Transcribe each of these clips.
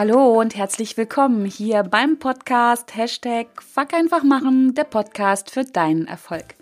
Hallo und herzlich willkommen hier beim Podcast Hashtag Fuck einfach machen, der Podcast für deinen Erfolg.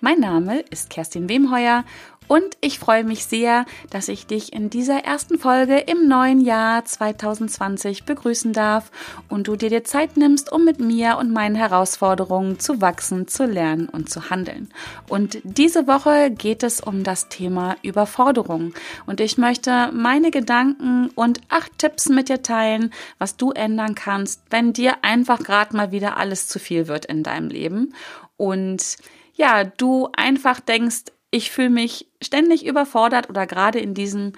Mein Name ist Kerstin Wemheuer und ich freue mich sehr, dass ich dich in dieser ersten Folge im neuen Jahr 2020 begrüßen darf und du dir die Zeit nimmst, um mit mir und meinen Herausforderungen zu wachsen, zu lernen und zu handeln. Und diese Woche geht es um das Thema Überforderung. Und ich möchte meine Gedanken und acht Tipps mit dir teilen, was du ändern kannst, wenn dir einfach gerade mal wieder alles zu viel wird in deinem Leben. Und ja, du einfach denkst, ich fühle mich ständig überfordert oder gerade in diesem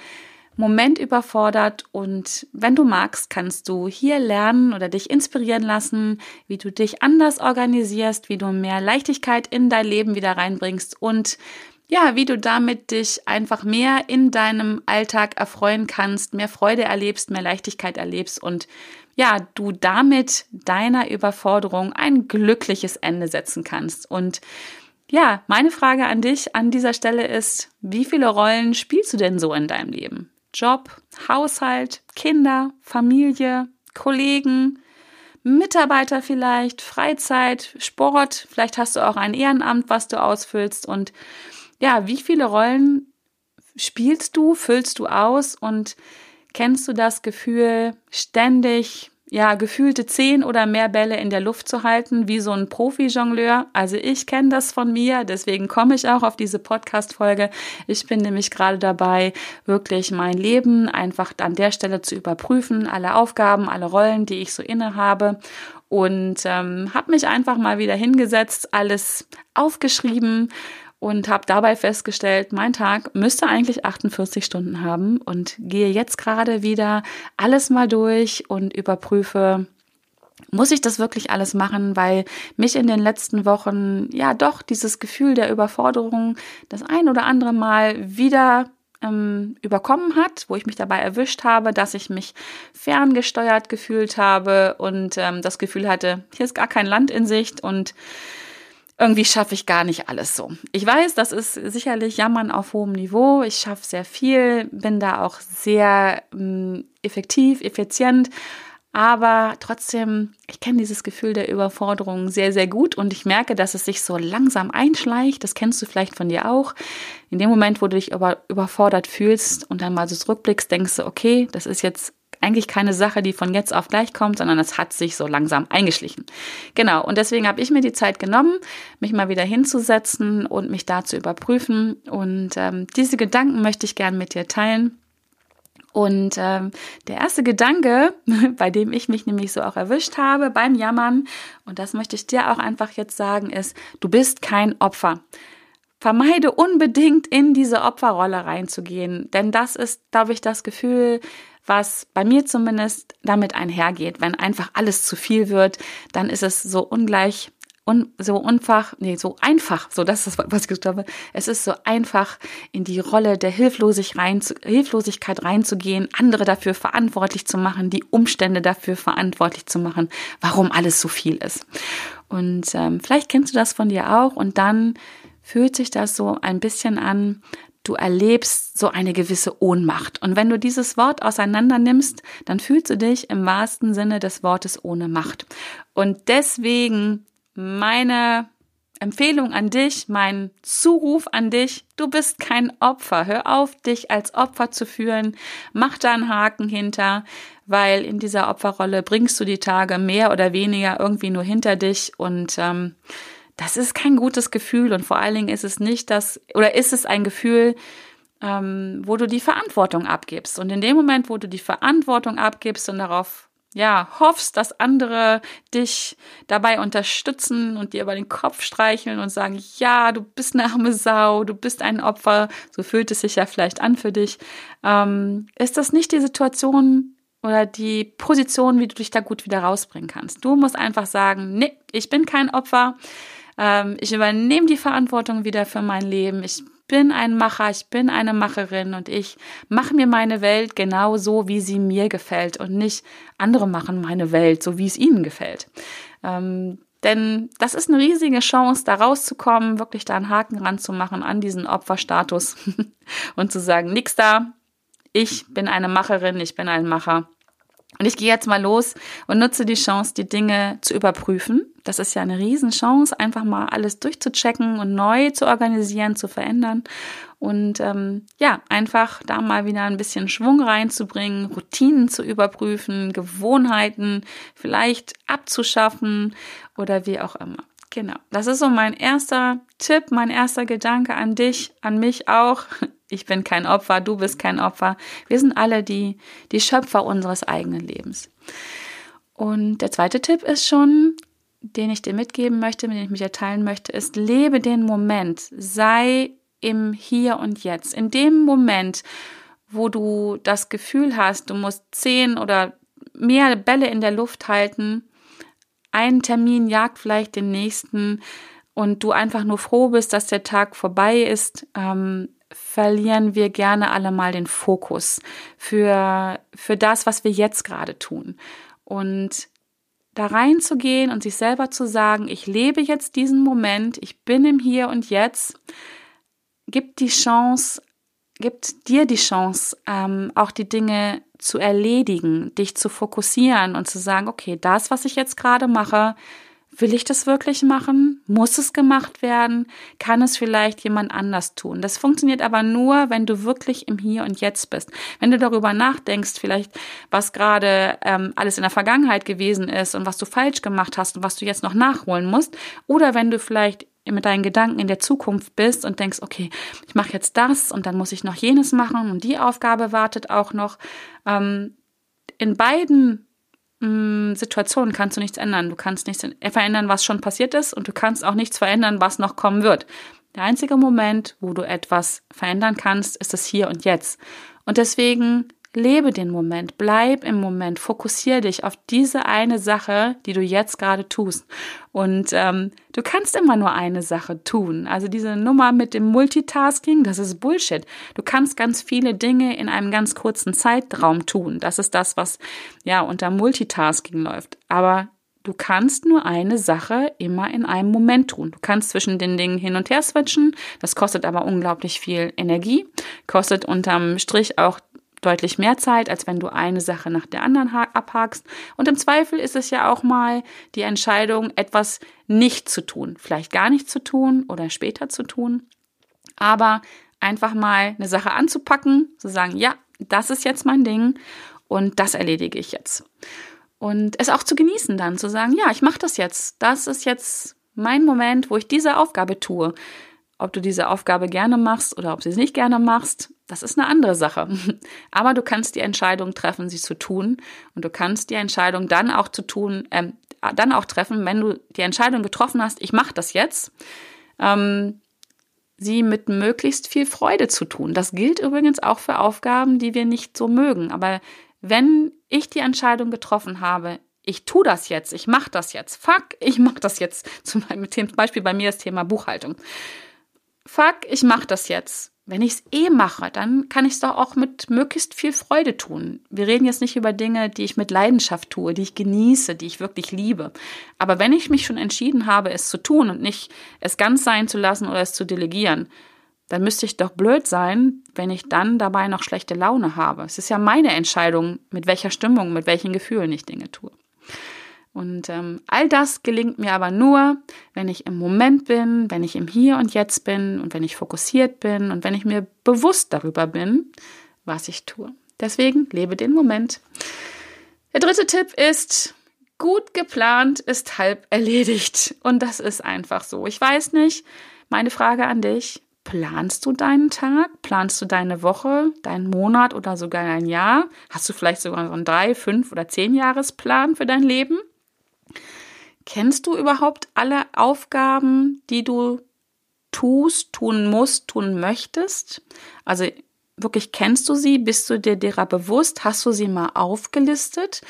Moment überfordert und wenn du magst, kannst du hier lernen oder dich inspirieren lassen, wie du dich anders organisierst, wie du mehr Leichtigkeit in dein Leben wieder reinbringst und ja, wie du damit dich einfach mehr in deinem Alltag erfreuen kannst, mehr Freude erlebst, mehr Leichtigkeit erlebst und ja, du damit deiner Überforderung ein glückliches Ende setzen kannst. Und ja, meine Frage an dich an dieser Stelle ist, wie viele Rollen spielst du denn so in deinem Leben? Job, Haushalt, Kinder, Familie, Kollegen, Mitarbeiter vielleicht, Freizeit, Sport, vielleicht hast du auch ein Ehrenamt, was du ausfüllst und ja, wie viele Rollen spielst du, füllst du aus und kennst du das Gefühl, ständig ja, gefühlte zehn oder mehr Bälle in der Luft zu halten, wie so ein Profi-Jongleur. Also ich kenne das von mir, deswegen komme ich auch auf diese Podcast-Folge. Ich bin nämlich gerade dabei, wirklich mein Leben einfach an der Stelle zu überprüfen, alle Aufgaben, alle Rollen, die ich so inne habe und ähm, habe mich einfach mal wieder hingesetzt, alles aufgeschrieben und habe dabei festgestellt, mein Tag müsste eigentlich 48 Stunden haben und gehe jetzt gerade wieder alles mal durch und überprüfe, muss ich das wirklich alles machen, weil mich in den letzten Wochen ja doch dieses Gefühl der Überforderung das ein oder andere Mal wieder ähm, überkommen hat, wo ich mich dabei erwischt habe, dass ich mich ferngesteuert gefühlt habe und ähm, das Gefühl hatte, hier ist gar kein Land in Sicht und irgendwie schaffe ich gar nicht alles so. Ich weiß, das ist sicherlich Jammern auf hohem Niveau. Ich schaffe sehr viel, bin da auch sehr ähm, effektiv, effizient. Aber trotzdem, ich kenne dieses Gefühl der Überforderung sehr, sehr gut und ich merke, dass es sich so langsam einschleicht. Das kennst du vielleicht von dir auch. In dem Moment, wo du dich über, überfordert fühlst und dann mal so zurückblickst, denkst du, okay, das ist jetzt eigentlich keine Sache, die von jetzt auf gleich kommt, sondern es hat sich so langsam eingeschlichen. Genau, und deswegen habe ich mir die Zeit genommen, mich mal wieder hinzusetzen und mich da zu überprüfen. Und ähm, diese Gedanken möchte ich gern mit dir teilen. Und ähm, der erste Gedanke, bei dem ich mich nämlich so auch erwischt habe beim Jammern, und das möchte ich dir auch einfach jetzt sagen, ist, du bist kein Opfer. Vermeide unbedingt in diese Opferrolle reinzugehen, denn das ist, glaube ich, das Gefühl, was bei mir zumindest damit einhergeht. Wenn einfach alles zu viel wird, dann ist es so ungleich un, so unfach, nee, so einfach, so das ist was ich glaube. Es ist so einfach, in die Rolle der Hilflosig rein, Hilflosigkeit reinzugehen, andere dafür verantwortlich zu machen, die Umstände dafür verantwortlich zu machen, warum alles so viel ist. Und ähm, vielleicht kennst du das von dir auch und dann fühlt sich das so ein bisschen an, du erlebst so eine gewisse Ohnmacht. Und wenn du dieses Wort auseinander nimmst, dann fühlst du dich im wahrsten Sinne des Wortes ohne Macht. Und deswegen meine Empfehlung an dich, mein Zuruf an dich, du bist kein Opfer. Hör auf, dich als Opfer zu fühlen. Mach da einen Haken hinter, weil in dieser Opferrolle bringst du die Tage mehr oder weniger irgendwie nur hinter dich und ähm, das ist kein gutes Gefühl und vor allen Dingen ist es nicht das, oder ist es ein Gefühl, ähm, wo du die Verantwortung abgibst. Und in dem Moment, wo du die Verantwortung abgibst und darauf ja, hoffst, dass andere dich dabei unterstützen und dir über den Kopf streicheln und sagen, ja, du bist eine arme Sau, du bist ein Opfer, so fühlt es sich ja vielleicht an für dich, ähm, ist das nicht die Situation oder die Position, wie du dich da gut wieder rausbringen kannst. Du musst einfach sagen, nee, ich bin kein Opfer, ähm, ich übernehme die Verantwortung wieder für mein Leben. Ich bin ein Macher, ich bin eine Macherin und ich mache mir meine Welt genau so, wie sie mir gefällt und nicht andere machen meine Welt so, wie es ihnen gefällt. Ähm, denn das ist eine riesige Chance, da rauszukommen, wirklich da einen Haken ranzumachen an diesen Opferstatus und zu sagen, nix da, ich bin eine Macherin, ich bin ein Macher Und ich gehe jetzt mal los und nutze die Chance, die Dinge zu überprüfen. Das ist ja eine Riesenchance, einfach mal alles durchzuchecken und neu zu organisieren, zu verändern. Und ähm, ja, einfach da mal wieder ein bisschen Schwung reinzubringen, Routinen zu überprüfen, Gewohnheiten vielleicht abzuschaffen oder wie auch immer. Genau, das ist so mein erster Tipp, mein erster Gedanke an dich, an mich auch. Ich bin kein Opfer, du bist kein Opfer. Wir sind alle die, die Schöpfer unseres eigenen Lebens. Und der zweite Tipp ist schon, den ich dir mitgeben möchte, mit dem ich mit dir teilen möchte, ist, lebe den Moment. Sei im Hier und Jetzt. In dem Moment, wo du das Gefühl hast, du musst zehn oder mehr Bälle in der Luft halten, ein Termin jagt vielleicht den nächsten und du einfach nur froh bist, dass der Tag vorbei ist, ähm, verlieren wir gerne alle mal den Fokus für, für das, was wir jetzt gerade tun. Und da reinzugehen und sich selber zu sagen, ich lebe jetzt diesen Moment, ich bin im Hier und Jetzt, gibt die Chance, gibt dir die Chance, ähm, auch die Dinge zu erledigen, dich zu fokussieren und zu sagen, okay, das, was ich jetzt gerade mache, Will ich das wirklich machen? Muss es gemacht werden? Kann es vielleicht jemand anders tun? Das funktioniert aber nur, wenn du wirklich im Hier und Jetzt bist. Wenn du darüber nachdenkst, vielleicht was gerade ähm, alles in der Vergangenheit gewesen ist und was du falsch gemacht hast und was du jetzt noch nachholen musst, oder wenn du vielleicht mit deinen Gedanken in der Zukunft bist und denkst, okay, ich mache jetzt das und dann muss ich noch jenes machen und die Aufgabe wartet auch noch. Ähm, in beiden Mm, Situationen kannst du nichts ändern. Du kannst nichts verändern, was schon passiert ist und du kannst auch nichts verändern, was noch kommen wird. Der einzige Moment, wo du etwas verändern kannst, ist das Hier und Jetzt. Und deswegen Lebe den Moment, bleib im Moment, fokussiere dich auf diese eine Sache, die du jetzt gerade tust. Und ähm, du kannst immer nur eine Sache tun. Also diese Nummer mit dem Multitasking, das ist Bullshit. Du kannst ganz viele Dinge in einem ganz kurzen Zeitraum tun. Das ist das, was ja unter Multitasking läuft. Aber Du kannst nur eine Sache immer in einem Moment tun. Du kannst zwischen den Dingen hin und her switchen. Das kostet aber unglaublich viel Energie, kostet unterm Strich auch deutlich mehr Zeit, als wenn du eine Sache nach der anderen abhakst. Und im Zweifel ist es ja auch mal die Entscheidung, etwas nicht zu tun. Vielleicht gar nicht zu tun oder später zu tun. Aber einfach mal eine Sache anzupacken, zu sagen, ja, das ist jetzt mein Ding und das erledige ich jetzt. Und es auch zu genießen dann, zu sagen, ja, ich mache das jetzt. Das ist jetzt mein Moment, wo ich diese Aufgabe tue. Ob du diese Aufgabe gerne machst oder ob du sie nicht gerne machst, das ist eine andere Sache. Aber du kannst die Entscheidung treffen, sie zu tun. Und du kannst die Entscheidung dann auch zu tun, ähm, dann auch treffen, wenn du die Entscheidung getroffen hast, ich mache das jetzt, ähm, sie mit möglichst viel Freude zu tun. Das gilt übrigens auch für Aufgaben, die wir nicht so mögen. Aber wenn ich die Entscheidung getroffen habe, ich tue das jetzt, ich mache das jetzt, fuck, ich mache das jetzt, zum Beispiel bei mir das Thema Buchhaltung fuck, ich mache das jetzt. Wenn ich es eh mache, dann kann ich es doch auch mit möglichst viel Freude tun. Wir reden jetzt nicht über Dinge, die ich mit Leidenschaft tue, die ich genieße, die ich wirklich liebe. Aber wenn ich mich schon entschieden habe, es zu tun und nicht es ganz sein zu lassen oder es zu delegieren, dann müsste ich doch blöd sein, wenn ich dann dabei noch schlechte Laune habe. Es ist ja meine Entscheidung, mit welcher Stimmung, mit welchen Gefühlen ich Dinge tue. Und ähm, all das gelingt mir aber nur, wenn ich im Moment bin, wenn ich im Hier und Jetzt bin und wenn ich fokussiert bin und wenn ich mir bewusst darüber bin, was ich tue. Deswegen lebe den Moment. Der dritte Tipp ist, gut geplant ist halb erledigt. Und das ist einfach so. Ich weiß nicht, meine Frage an dich, planst du deinen Tag? Planst du deine Woche, deinen Monat oder sogar ein Jahr? Hast du vielleicht sogar so einen drei, fünf oder zehn Jahresplan für dein Leben? Kennst du überhaupt alle Aufgaben, die du tust, tun musst, tun möchtest? Also wirklich kennst du sie? Bist du dir derer bewusst? Hast du sie mal aufgelistet?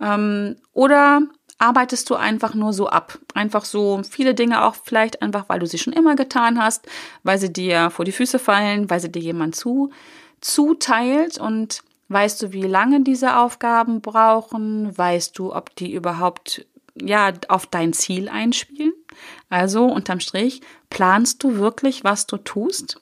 Ähm, oder arbeitest du einfach nur so ab? Einfach so viele Dinge auch vielleicht einfach, weil du sie schon immer getan hast, weil sie dir vor die Füße fallen, weil sie dir jemand zu, zuteilt und Weißt du, wie lange diese Aufgaben brauchen? Weißt du, ob die überhaupt ja auf dein Ziel einspielen. Also unterm Strich, planst du wirklich, was du tust?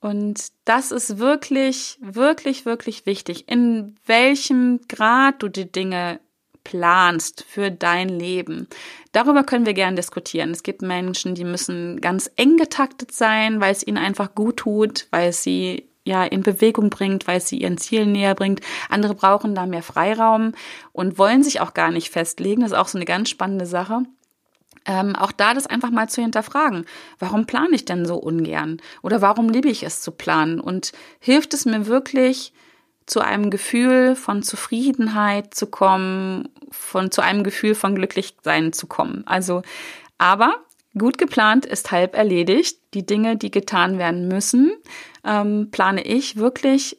Und das ist wirklich, wirklich, wirklich wichtig, in welchem Grad du die Dinge planst für dein Leben. Darüber können wir gerne diskutieren. Es gibt Menschen, die müssen ganz eng getaktet sein, weil es ihnen einfach gut tut, weil sie ja in Bewegung bringt, weil es sie ihren Zielen näher bringt. Andere brauchen da mehr Freiraum und wollen sich auch gar nicht festlegen. Das ist auch so eine ganz spannende Sache ähm, auch da das einfach mal zu hinterfragen. Warum plane ich denn so ungern? Oder warum liebe ich es zu planen? Und hilft es mir wirklich, zu einem Gefühl von Zufriedenheit zu kommen, von zu einem Gefühl von Glücklichsein zu kommen? Also, aber gut geplant ist halb erledigt. Die Dinge, die getan werden müssen, ähm, plane ich wirklich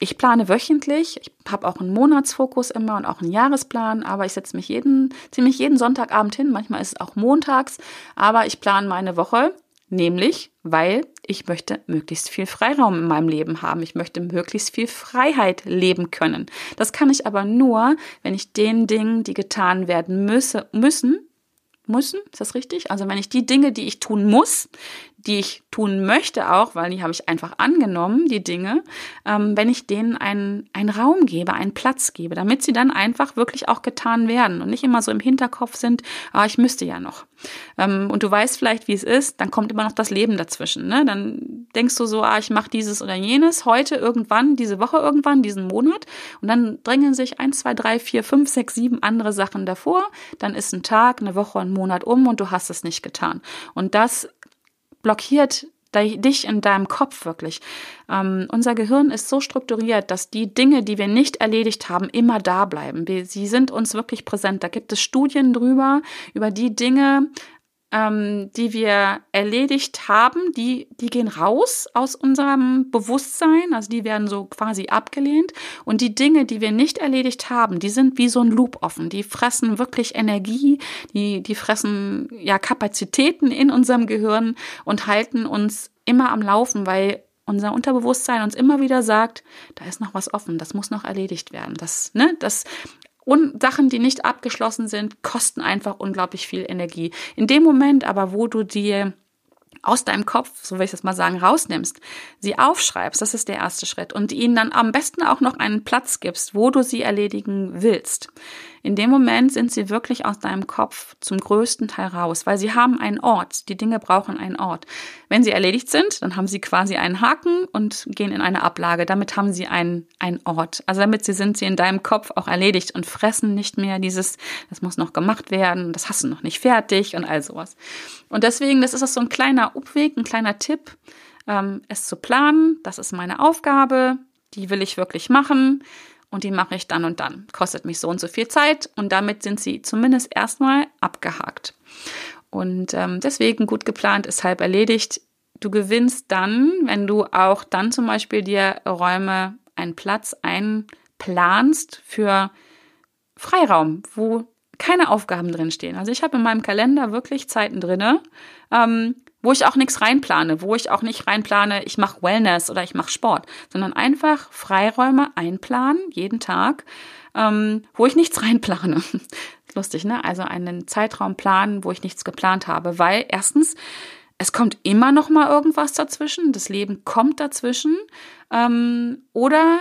ich plane wöchentlich, ich habe auch einen Monatsfokus immer und auch einen Jahresplan, aber ich setze mich jeden, ziemlich jeden Sonntagabend hin, manchmal ist es auch montags, aber ich plane meine Woche, nämlich, weil ich möchte möglichst viel Freiraum in meinem Leben haben. Ich möchte möglichst viel Freiheit leben können. Das kann ich aber nur, wenn ich den Dingen, die getan werden müsse, müssen, müssen, ist das richtig? Also wenn ich die Dinge, die ich tun muss, die ich tun möchte auch, weil die habe ich einfach angenommen, die Dinge, ähm, wenn ich denen einen, einen Raum gebe, einen Platz gebe, damit sie dann einfach wirklich auch getan werden und nicht immer so im Hinterkopf sind, ah, ich müsste ja noch. Ähm, und du weißt vielleicht, wie es ist, dann kommt immer noch das Leben dazwischen. Ne? Dann denkst du so, ah, ich mache dieses oder jenes, heute irgendwann, diese Woche irgendwann, diesen Monat und dann drängen sich eins, zwei, drei, vier, fünf, sechs, sieben andere Sachen davor, dann ist ein Tag, eine Woche, ein Monat um und du hast es nicht getan. Und das blockiert dich in deinem Kopf wirklich. Ähm, unser Gehirn ist so strukturiert, dass die Dinge, die wir nicht erledigt haben, immer da bleiben. sie sind uns wirklich präsent. Da gibt es Studien drüber, über die Dinge, ähm, die wir erledigt haben, die, die gehen raus aus unserem Bewusstsein, also die werden so quasi abgelehnt. Und die Dinge, die wir nicht erledigt haben, die sind wie so ein Loop offen. Die fressen wirklich Energie, die, die fressen ja Kapazitäten in unserem Gehirn und halten uns immer am Laufen, weil unser Unterbewusstsein uns immer wieder sagt, da ist noch was offen, das muss noch erledigt werden. Das, ne, das und Sachen, die nicht abgeschlossen sind, kosten einfach unglaublich viel Energie. In dem Moment aber, wo du dir aus deinem Kopf, so will ich das mal sagen, rausnimmst, sie aufschreibst, das ist der erste Schritt, und ihnen dann am besten auch noch einen Platz gibst, wo du sie erledigen willst. In dem Moment sind sie wirklich aus deinem Kopf zum größten Teil raus, weil sie haben einen Ort. Die Dinge brauchen einen Ort. Wenn sie erledigt sind, dann haben sie quasi einen Haken und gehen in eine Ablage. Damit haben sie einen, einen Ort. Also damit sie sind sie in deinem Kopf auch erledigt und fressen nicht mehr dieses, das muss noch gemacht werden, das hast du noch nicht fertig und all sowas. Und deswegen, das ist so ein kleiner Umweg, ein kleiner Tipp, ähm, es zu planen. Das ist meine Aufgabe. Die will ich wirklich machen und die mache ich dann und dann. Kostet mich so und so viel Zeit und damit sind sie zumindest erstmal abgehakt. Und ähm, deswegen gut geplant ist halb erledigt. Du gewinnst dann, wenn du auch dann zum Beispiel dir Räume, einen Platz einplanst für Freiraum, wo keine Aufgaben drinstehen. Also ich habe in meinem Kalender wirklich Zeiten drinne, ähm, wo ich auch nichts reinplane, wo ich auch nicht reinplane, ich mache Wellness oder ich mache Sport, sondern einfach Freiräume einplanen, jeden Tag, ähm, wo ich nichts reinplane. Lustig, ne? Also einen Zeitraum planen, wo ich nichts geplant habe, weil erstens es kommt immer noch mal irgendwas dazwischen, das Leben kommt dazwischen, ähm, oder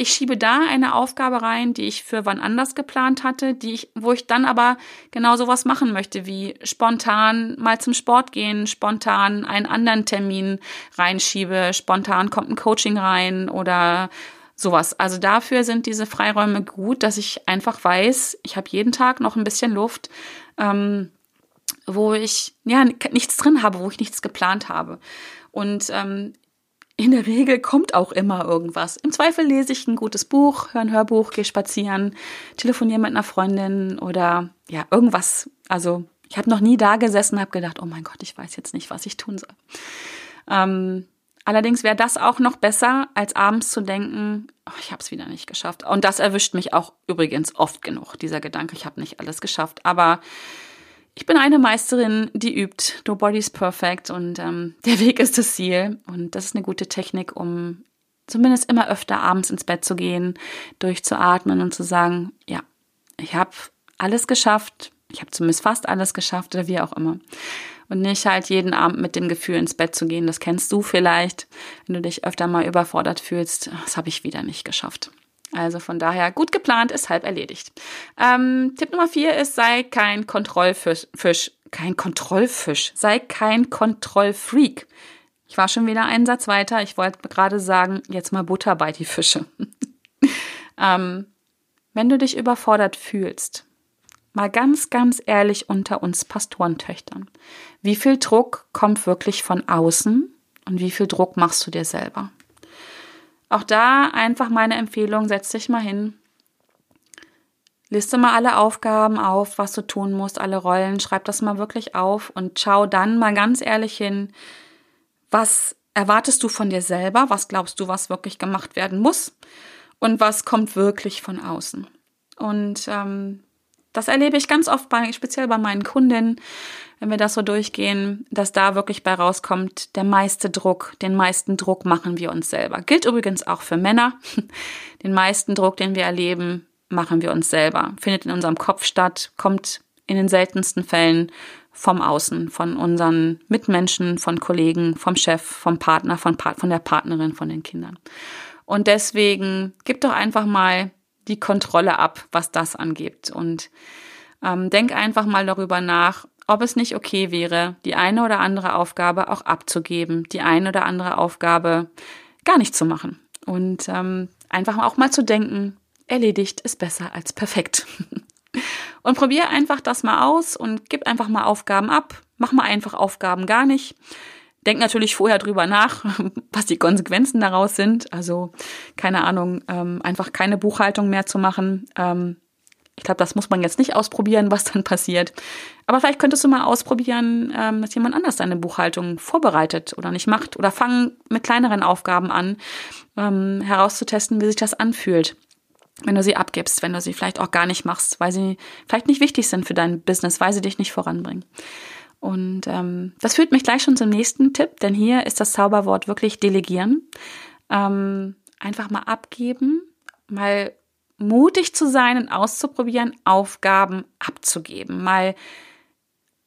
ich schiebe da eine Aufgabe rein, die ich für wann anders geplant hatte, die ich, wo ich dann aber genau sowas machen möchte, wie spontan mal zum Sport gehen, spontan einen anderen Termin reinschiebe, spontan kommt ein Coaching rein oder sowas. Also dafür sind diese Freiräume gut, dass ich einfach weiß, ich habe jeden Tag noch ein bisschen Luft, ähm, wo ich ja nichts drin habe, wo ich nichts geplant habe. Und ähm, in der Regel kommt auch immer irgendwas. Im Zweifel lese ich ein gutes Buch, höre ein Hörbuch, gehe spazieren, telefoniere mit einer Freundin oder ja, irgendwas. Also ich habe noch nie da gesessen habe gedacht, oh mein Gott, ich weiß jetzt nicht, was ich tun soll. Ähm, allerdings wäre das auch noch besser, als abends zu denken, oh, ich habe es wieder nicht geschafft. Und das erwischt mich auch übrigens oft genug, dieser Gedanke, ich habe nicht alles geschafft. Aber ich bin eine Meisterin, die übt. No body's perfect und ähm, der Weg ist das Ziel. Und das ist eine gute Technik, um zumindest immer öfter abends ins Bett zu gehen, durchzuatmen und zu sagen, ja, ich habe alles geschafft. Ich habe zumindest fast alles geschafft oder wie auch immer. und nicht halt jeden Abend mit dem Gefühl ins Bett zu gehen. Das kennst du vielleicht, wenn du dich öfter mal überfordert fühlst. Das habe ich wieder nicht geschafft. Also von daher, gut geplant ist halb erledigt. Ähm, Tipp Nummer vier ist, sei kein Kontrollfisch, Fisch, kein Kontrollfisch, sei kein Kontrollfreak. Ich war schon wieder einen Satz weiter. Ich wollte gerade sagen, jetzt mal Butter bei die Fische. ähm, wenn du dich überfordert fühlst, mal ganz, ganz ehrlich unter uns Pastorentöchtern, wie viel Druck kommt wirklich von außen und wie viel Druck machst du dir selber? Auch da einfach meine Empfehlung, setz dich mal hin, liste mal alle Aufgaben auf, was du tun musst, alle Rollen, schreib das mal wirklich auf und schau dann mal ganz ehrlich hin, was erwartest du von dir selber, was glaubst du, was wirklich gemacht werden muss? Und was kommt wirklich von außen. Und ähm, das erlebe ich ganz oft bei, speziell bei meinen Kundinnen, wenn wir das so durchgehen, dass da wirklich bei rauskommt, der meiste Druck, den meisten Druck machen wir uns selber. Gilt übrigens auch für Männer. Den meisten Druck, den wir erleben, machen wir uns selber. Findet in unserem Kopf statt, kommt in den seltensten Fällen vom Außen, von unseren Mitmenschen, von Kollegen, vom Chef, vom Partner, von, von der Partnerin, von den Kindern. Und deswegen gib doch einfach mal die Kontrolle ab, was das angeht. Und ähm, denk einfach mal darüber nach, ob es nicht okay wäre, die eine oder andere Aufgabe auch abzugeben, die eine oder andere Aufgabe gar nicht zu machen. Und ähm, einfach auch mal zu denken, erledigt ist besser als perfekt. und probier einfach das mal aus und gib einfach mal Aufgaben ab. Mach mal einfach Aufgaben gar nicht. Denk natürlich vorher drüber nach, was die Konsequenzen daraus sind. Also, keine Ahnung, ähm, einfach keine Buchhaltung mehr zu machen. Ähm, ich glaube, das muss man jetzt nicht ausprobieren, was dann passiert. Aber vielleicht könntest du mal ausprobieren, ähm, dass jemand anders deine Buchhaltung vorbereitet oder nicht macht. Oder fang mit kleineren Aufgaben an, ähm, herauszutesten, wie sich das anfühlt. Wenn du sie abgibst, wenn du sie vielleicht auch gar nicht machst, weil sie vielleicht nicht wichtig sind für dein Business, weil sie dich nicht voranbringen. Und ähm, das führt mich gleich schon zum nächsten Tipp, denn hier ist das Zauberwort wirklich delegieren. Ähm, einfach mal abgeben, mal mutig zu sein und auszuprobieren, Aufgaben abzugeben. Mal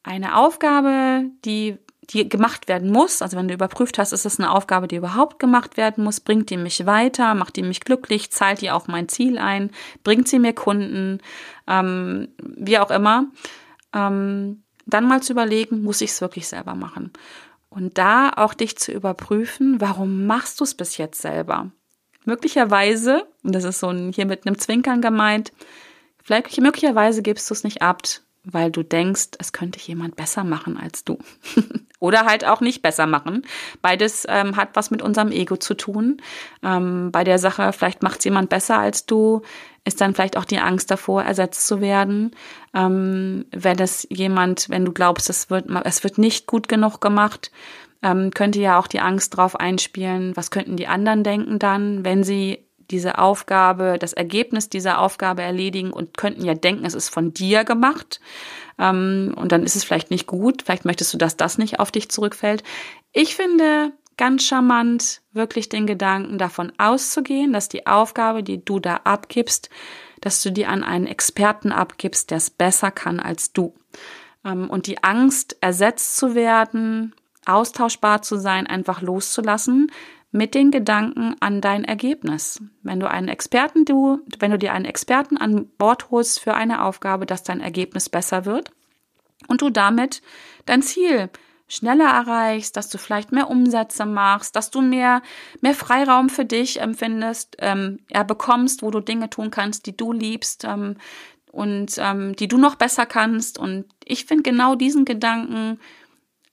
eine Aufgabe, die, die gemacht werden muss, also wenn du überprüft hast, ist es eine Aufgabe, die überhaupt gemacht werden muss, bringt die mich weiter, macht die mich glücklich, zahlt die auch mein Ziel ein, bringt sie mir Kunden, ähm, wie auch immer. Ähm, dann mal zu überlegen, muss ich es wirklich selber machen? Und da auch dich zu überprüfen, warum machst du es bis jetzt selber? Möglicherweise, und das ist so ein, hier mit einem Zwinkern gemeint, vielleicht möglicherweise gibst du es nicht ab, weil du denkst, es könnte jemand besser machen als du. Oder halt auch nicht besser machen. Beides ähm, hat was mit unserem Ego zu tun. Ähm, bei der Sache, vielleicht macht es jemand besser als du, ist dann vielleicht auch die Angst davor, ersetzt zu werden. Ähm, wenn es jemand, wenn du glaubst, es wird, es wird nicht gut genug gemacht, ähm, könnte ja auch die Angst drauf einspielen, was könnten die anderen denken dann, wenn sie diese Aufgabe, das Ergebnis dieser Aufgabe erledigen und könnten ja denken, es ist von dir gemacht. Ähm, und dann ist es vielleicht nicht gut. Vielleicht möchtest du, dass das nicht auf dich zurückfällt. Ich finde ganz charmant, wirklich den Gedanken davon auszugehen, dass die Aufgabe, die du da abgibst, dass du die an einen Experten abgibst, der es besser kann als du. Ähm, und die Angst, ersetzt zu werden, austauschbar zu sein, einfach loszulassen mit den Gedanken an dein Ergebnis. Wenn du einen Experten, du, wenn du dir einen Experten an Bord holst für eine Aufgabe, dass dein Ergebnis besser wird und du damit dein Ziel schneller erreichst, dass du vielleicht mehr Umsätze machst, dass du mehr, mehr Freiraum für dich empfindest, ähm, ja, bekommst, wo du Dinge tun kannst, die du liebst, ähm, und ähm, die du noch besser kannst. Und ich finde genau diesen Gedanken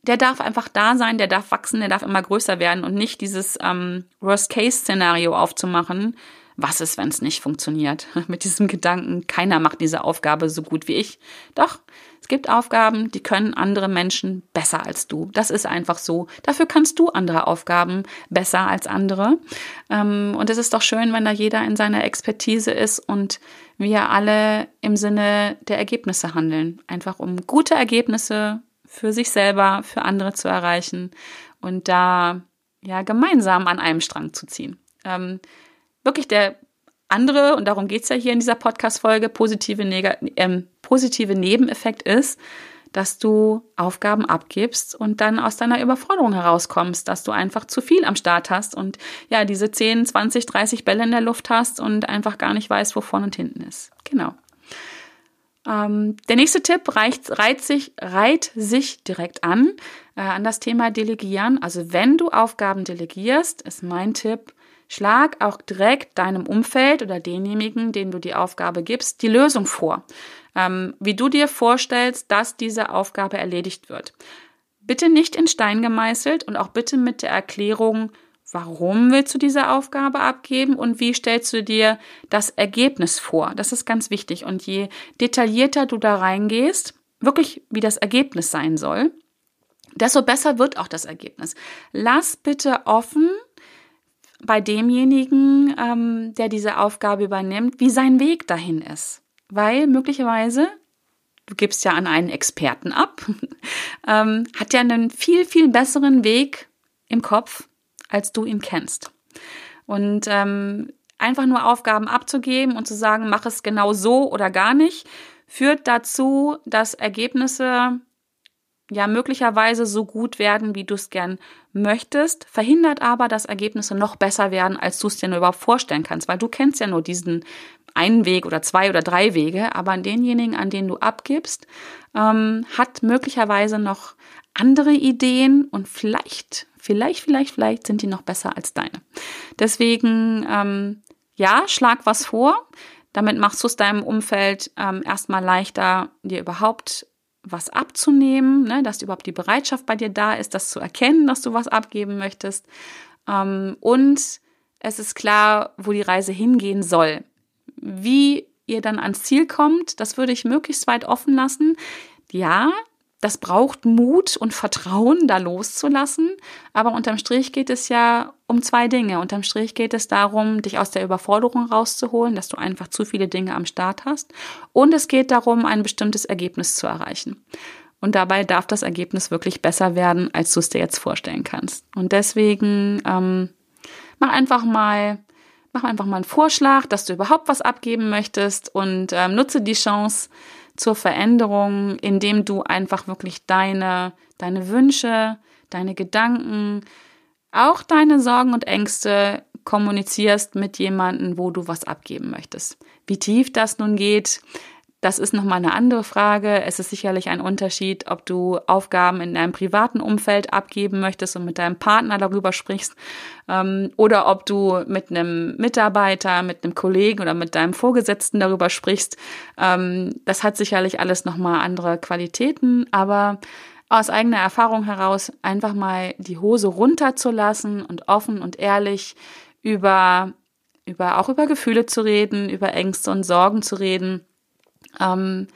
der darf einfach da sein, der darf wachsen, der darf immer größer werden und nicht dieses ähm, Worst-Case-Szenario aufzumachen. Was ist, wenn es nicht funktioniert? Mit diesem Gedanken, keiner macht diese Aufgabe so gut wie ich. Doch, es gibt Aufgaben, die können andere Menschen besser als du. Das ist einfach so. Dafür kannst du andere Aufgaben besser als andere. Ähm, und es ist doch schön, wenn da jeder in seiner Expertise ist und wir alle im Sinne der Ergebnisse handeln. Einfach um gute Ergebnisse für sich selber, für andere zu erreichen und da ja gemeinsam an einem Strang zu ziehen. Ähm, wirklich der andere, und darum geht's ja hier in dieser Podcast-Folge, positive, ähm, positive Nebeneffekt ist, dass du Aufgaben abgibst und dann aus deiner Überforderung herauskommst, dass du einfach zu viel am Start hast und ja, diese 10, 20, 30 Bälle in der Luft hast und einfach gar nicht weißt, wo vorne und hinten ist. Genau. Ähm, der nächste Tipp reicht, reiht, sich, reiht sich direkt an, äh, an das Thema Delegieren. Also wenn du Aufgaben delegierst, ist mein Tipp, schlag auch direkt deinem Umfeld oder denjenigen, denen du die Aufgabe gibst, die Lösung vor. Ähm, wie du dir vorstellst, dass diese Aufgabe erledigt wird. Bitte nicht in Stein gemeißelt und auch bitte mit der Erklärung, Warum willst du diese Aufgabe abgeben und wie stellst du dir das Ergebnis vor? Das ist ganz wichtig. Und je detaillierter du da reingehst, wirklich wie das Ergebnis sein soll, desto besser wird auch das Ergebnis. Lass bitte offen bei demjenigen, ähm, der diese Aufgabe übernimmt, wie sein Weg dahin ist. Weil möglicherweise, du gibst ja an einen Experten ab, ähm, hat ja einen viel, viel besseren Weg im Kopf als du ihn kennst. Und ähm, einfach nur Aufgaben abzugeben und zu sagen, mach es genau so oder gar nicht, führt dazu, dass Ergebnisse ja möglicherweise so gut werden, wie du es gern möchtest, verhindert aber, dass Ergebnisse noch besser werden, als du es dir nur überhaupt vorstellen kannst, weil du kennst ja nur diesen einen Weg oder zwei oder drei Wege, aber an denjenigen, an denen du abgibst, ähm, hat möglicherweise noch andere Ideen und vielleicht Vielleicht, vielleicht, vielleicht sind die noch besser als deine. Deswegen, ähm, ja, schlag was vor. Damit machst du es deinem Umfeld ähm, erstmal leichter, dir überhaupt was abzunehmen, ne, dass überhaupt die Bereitschaft bei dir da ist, das zu erkennen, dass du was abgeben möchtest. Ähm, und es ist klar, wo die Reise hingehen soll. Wie ihr dann ans Ziel kommt, das würde ich möglichst weit offen lassen. Ja, das braucht Mut und Vertrauen, da loszulassen. Aber unterm Strich geht es ja um zwei Dinge. Unterm Strich geht es darum, dich aus der Überforderung rauszuholen, dass du einfach zu viele Dinge am Start hast. Und es geht darum, ein bestimmtes Ergebnis zu erreichen. Und dabei darf das Ergebnis wirklich besser werden, als du es dir jetzt vorstellen kannst. Und deswegen ähm, mach einfach mal, mach einfach mal einen Vorschlag, dass du überhaupt was abgeben möchtest und ähm, nutze die Chance, zur Veränderung, indem du einfach wirklich deine, deine Wünsche, deine Gedanken, auch deine Sorgen und Ängste kommunizierst mit jemandem, wo du was abgeben möchtest. Wie tief das nun geht, das ist nochmal eine andere Frage. Es ist sicherlich ein Unterschied, ob du Aufgaben in deinem privaten Umfeld abgeben möchtest und mit deinem Partner darüber sprichst ähm, oder ob du mit einem Mitarbeiter, mit einem Kollegen oder mit deinem Vorgesetzten darüber sprichst. Ähm, das hat sicherlich alles nochmal andere Qualitäten, aber aus eigener Erfahrung heraus einfach mal die Hose runterzulassen und offen und ehrlich über, über, auch über Gefühle zu reden, über Ängste und Sorgen zu reden ähm,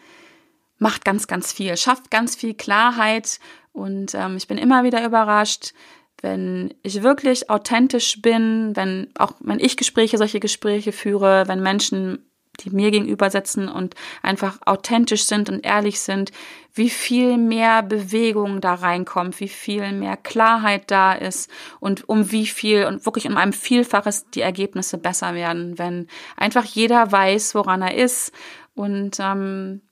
macht ganz, ganz viel, schafft ganz viel Klarheit. Und ähm, ich bin immer wieder überrascht, wenn ich wirklich authentisch bin, wenn auch wenn ich Gespräche, solche Gespräche führe, wenn Menschen die mir gegenüber sitzen und einfach authentisch sind und ehrlich sind, wie viel mehr Bewegung da reinkommt, wie viel mehr Klarheit da ist und um wie viel und wirklich um einem Vielfaches die Ergebnisse besser werden, wenn einfach jeder weiß, woran er ist und ähm,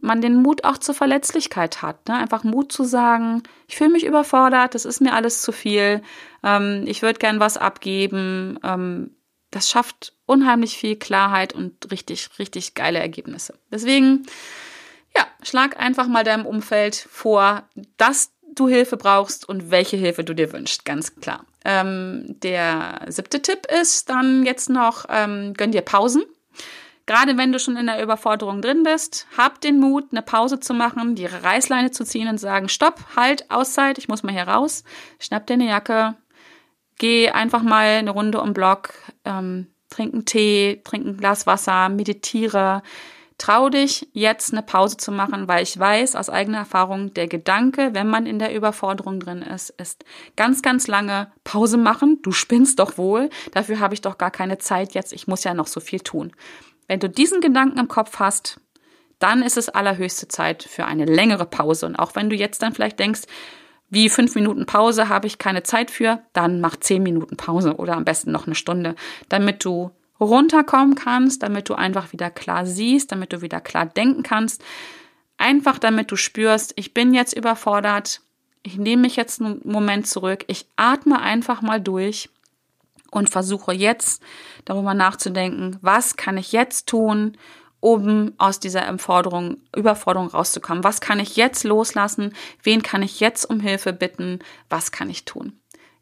man den Mut auch zur Verletzlichkeit hat. Ne? Einfach Mut zu sagen, ich fühle mich überfordert, das ist mir alles zu viel, ähm, ich würde gern was abgeben. Ähm, das schafft unheimlich viel Klarheit und richtig, richtig geile Ergebnisse. Deswegen, ja, schlag einfach mal deinem Umfeld vor, dass du Hilfe brauchst und welche Hilfe du dir wünschst, ganz klar. Ähm, der siebte Tipp ist dann jetzt noch, ähm, gönn dir Pausen. Gerade wenn du schon in der Überforderung drin bist, hab den Mut, eine Pause zu machen, die Reißleine zu ziehen und sagen, stopp, halt, Auszeit, ich muss mal hier raus, schnapp dir eine Jacke, geh einfach mal eine Runde um Block, ähm, trink einen Tee, trink ein Glas Wasser, meditiere, trau dich jetzt eine Pause zu machen, weil ich weiß aus eigener Erfahrung, der Gedanke, wenn man in der Überforderung drin ist, ist ganz, ganz lange Pause machen. Du spinnst doch wohl. Dafür habe ich doch gar keine Zeit jetzt. Ich muss ja noch so viel tun. Wenn du diesen Gedanken im Kopf hast, dann ist es allerhöchste Zeit für eine längere Pause. Und auch wenn du jetzt dann vielleicht denkst, wie fünf Minuten Pause habe ich keine Zeit für, dann mach zehn Minuten Pause oder am besten noch eine Stunde, damit du runterkommen kannst, damit du einfach wieder klar siehst, damit du wieder klar denken kannst. Einfach damit du spürst, ich bin jetzt überfordert, ich nehme mich jetzt einen Moment zurück, ich atme einfach mal durch und versuche jetzt darüber nachzudenken, was kann ich jetzt tun, um aus dieser Überforderung, Überforderung rauszukommen? Was kann ich jetzt loslassen? Wen kann ich jetzt um Hilfe bitten? Was kann ich tun?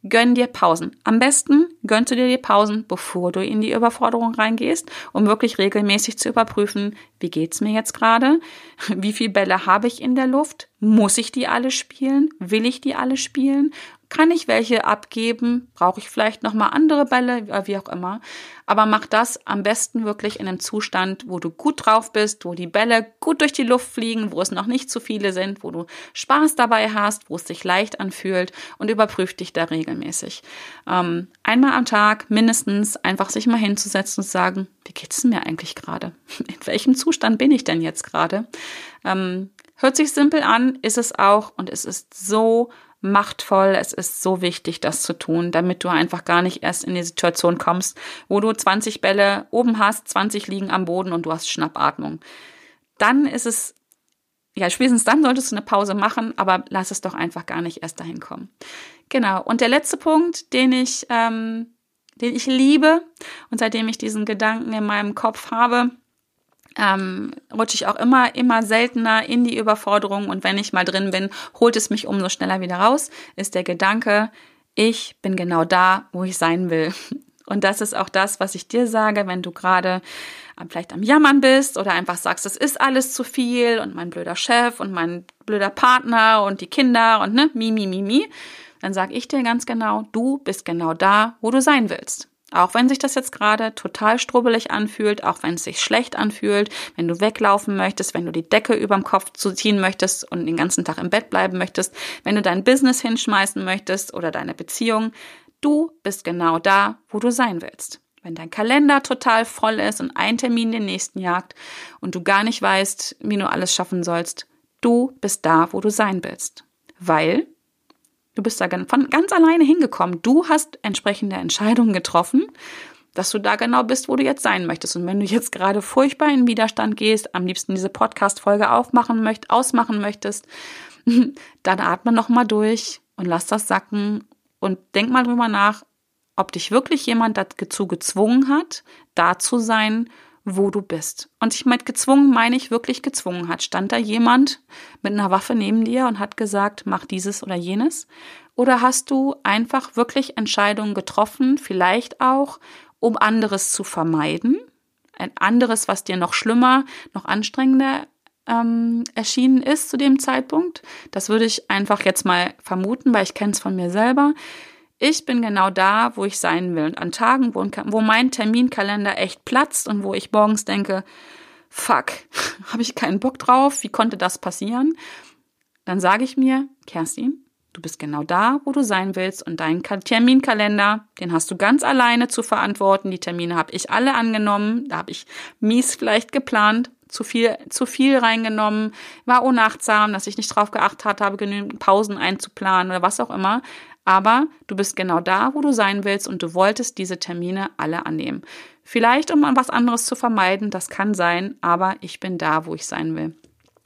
Gönn dir Pausen. Am besten gönnst du dir die Pausen, bevor du in die Überforderung reingehst, um wirklich regelmäßig zu überprüfen, wie geht's mir jetzt gerade? Wie viele Bälle habe ich in der Luft? Muss ich die alle spielen? Will ich die alle spielen? Kann ich welche abgeben? Brauche ich vielleicht nochmal andere Bälle? Wie auch immer. Aber mach das am besten wirklich in einem Zustand, wo du gut drauf bist, wo die Bälle gut durch die Luft fliegen, wo es noch nicht zu viele sind, wo du Spaß dabei hast, wo es sich leicht anfühlt und überprüf dich da regelmäßig. Ähm, einmal am Tag mindestens einfach sich mal hinzusetzen und sagen, wie geht's mir eigentlich gerade? In welchem Zustand bin ich denn jetzt gerade? Ähm, hört sich simpel an, ist es auch und es ist so machtvoll. Es ist so wichtig, das zu tun, damit du einfach gar nicht erst in die Situation kommst, wo du 20 Bälle oben hast, 20 liegen am Boden und du hast Schnappatmung. Dann ist es, ja, spätestens dann solltest du eine Pause machen, aber lass es doch einfach gar nicht erst dahin kommen. Genau. Und der letzte Punkt, den ich, ähm, den ich liebe und seitdem ich diesen Gedanken in meinem Kopf habe, ähm, rutsche ich auch immer, immer seltener in die Überforderung und wenn ich mal drin bin, holt es mich umso schneller wieder raus, ist der Gedanke, ich bin genau da, wo ich sein will. Und das ist auch das, was ich dir sage, wenn du gerade vielleicht am Jammern bist oder einfach sagst, es ist alles zu viel und mein blöder Chef und mein blöder Partner und die Kinder und ne, mi, mi, mi, mi, dann sage ich dir ganz genau, du bist genau da, wo du sein willst. Auch wenn sich das jetzt gerade total strubbelig anfühlt, auch wenn es sich schlecht anfühlt, wenn du weglaufen möchtest, wenn du die Decke überm Kopf ziehen möchtest und den ganzen Tag im Bett bleiben möchtest, wenn du dein Business hinschmeißen möchtest oder deine Beziehung, du bist genau da, wo du sein willst. Wenn dein Kalender total voll ist und ein Termin den nächsten jagt und du gar nicht weißt, wie du alles schaffen sollst, du bist da, wo du sein willst. Weil Du bist da von ganz alleine hingekommen. Du hast entsprechende Entscheidungen getroffen, dass du da genau bist, wo du jetzt sein möchtest. Und wenn du jetzt gerade furchtbar in Widerstand gehst, am liebsten diese Podcast-Folge aufmachen möchtest, ausmachen möchtest, dann atme nochmal durch und lass das sacken und denk mal drüber nach, ob dich wirklich jemand dazu gezwungen hat, da zu sein, wo du bist. Und ich mit gezwungen meine ich wirklich gezwungen hat. Stand da jemand mit einer Waffe neben dir und hat gesagt, mach dieses oder jenes? Oder hast du einfach wirklich Entscheidungen getroffen, vielleicht auch, um anderes zu vermeiden? Ein anderes, was dir noch schlimmer, noch anstrengender ähm, erschienen ist zu dem Zeitpunkt. Das würde ich einfach jetzt mal vermuten, weil ich kenne es von mir selber. Ich bin genau da, wo ich sein will. Und an Tagen, wo, wo mein Terminkalender echt platzt und wo ich morgens denke, fuck, habe ich keinen Bock drauf, wie konnte das passieren? Dann sage ich mir, Kerstin, du bist genau da, wo du sein willst und deinen Terminkalender, den hast du ganz alleine zu verantworten. Die Termine habe ich alle angenommen, da habe ich mies vielleicht geplant, zu viel, zu viel reingenommen, war unachtsam, dass ich nicht drauf geachtet habe, genügend Pausen einzuplanen oder was auch immer. Aber du bist genau da, wo du sein willst und du wolltest diese Termine alle annehmen. Vielleicht, um was anderes zu vermeiden, das kann sein, aber ich bin da, wo ich sein will.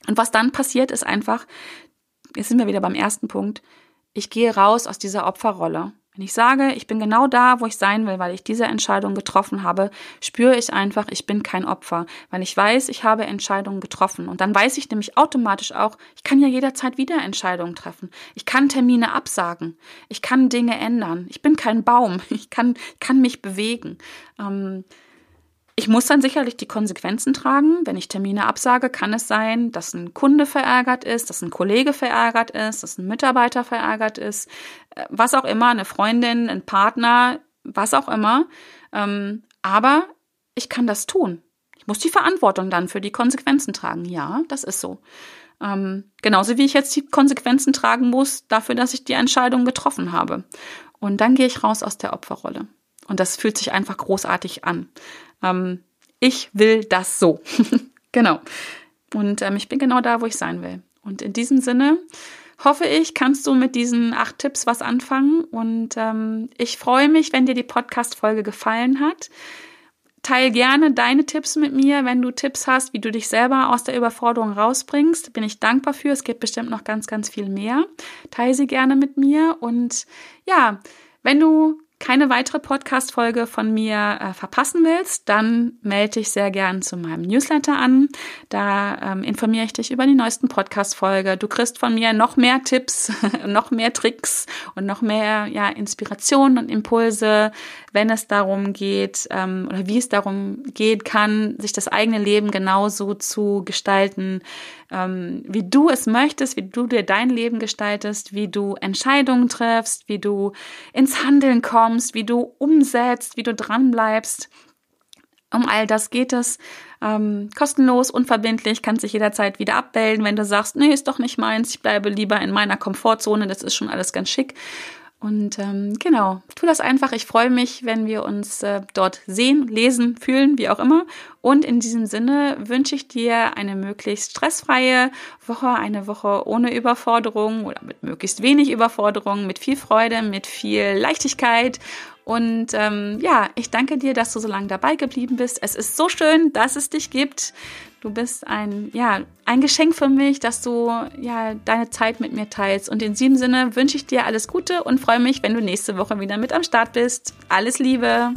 Und was dann passiert, ist einfach, jetzt sind wir wieder beim ersten Punkt, ich gehe raus aus dieser Opferrolle. Wenn ich sage, ich bin genau da, wo ich sein will, weil ich diese Entscheidung getroffen habe, spüre ich einfach, ich bin kein Opfer, weil ich weiß, ich habe Entscheidungen getroffen. Und dann weiß ich nämlich automatisch auch, ich kann ja jederzeit wieder Entscheidungen treffen. Ich kann Termine absagen. Ich kann Dinge ändern. Ich bin kein Baum. Ich kann, kann mich bewegen. Ähm, ich muss dann sicherlich die Konsequenzen tragen. Wenn ich Termine absage, kann es sein, dass ein Kunde verärgert ist, dass ein Kollege verärgert ist, dass ein Mitarbeiter verärgert ist, äh, was auch immer, eine Freundin, ein Partner, was auch immer. Ähm, aber ich kann das tun. Ich muss die Verantwortung dann für die Konsequenzen tragen. Ja, das ist so. Ähm, genauso wie ich jetzt die Konsequenzen tragen muss dafür, dass ich die Entscheidung getroffen habe. Und dann gehe ich raus aus der Opferrolle. Und das fühlt sich einfach großartig an. Ähm, ich will das so. genau. Und ähm, ich bin genau da, wo ich sein will. Und in diesem Sinne hoffe ich, kannst du mit diesen acht Tipps was anfangen. Und ähm, ich freue mich, wenn dir die Podcast-Folge gefallen hat. teil gerne deine Tipps mit mir, wenn du Tipps hast, wie du dich selber aus der Überforderung rausbringst. Bin ich dankbar für. Es gibt bestimmt noch ganz, ganz viel mehr. Teil sie gerne mit mir. Und ja, wenn du keine weitere Podcast-Folge von mir äh, verpassen willst, dann melde dich sehr gern zu meinem Newsletter an. Da ähm, informiere ich dich über die neuesten Podcast-Folge. Du kriegst von mir noch mehr Tipps, noch mehr Tricks und noch mehr ja, Inspirationen und Impulse, wenn es darum geht ähm, oder wie es darum geht kann, sich das eigene Leben genauso zu gestalten, ähm, wie du es möchtest, wie du dir dein Leben gestaltest, wie du Entscheidungen triffst, wie du ins Handeln kommst, wie du umsetzt, wie du dranbleibst. Um all das geht es. Ähm, kostenlos, unverbindlich, kannst dich jederzeit wieder abmelden, wenn du sagst, nee, ist doch nicht meins, ich bleibe lieber in meiner Komfortzone, das ist schon alles ganz schick. Und ähm, genau, tu das einfach. Ich freue mich, wenn wir uns äh, dort sehen, lesen, fühlen, wie auch immer. Und in diesem Sinne wünsche ich dir eine möglichst stressfreie Woche, eine Woche ohne Überforderung oder mit möglichst wenig Überforderung, mit viel Freude, mit viel Leichtigkeit. Und ähm, ja, ich danke dir, dass du so lange dabei geblieben bist. Es ist so schön, dass es dich gibt. Du bist ein, ja, ein Geschenk für mich, dass du ja deine Zeit mit mir teilst. Und in diesem Sinne wünsche ich dir alles Gute und freue mich, wenn du nächste Woche wieder mit am Start bist. Alles Liebe!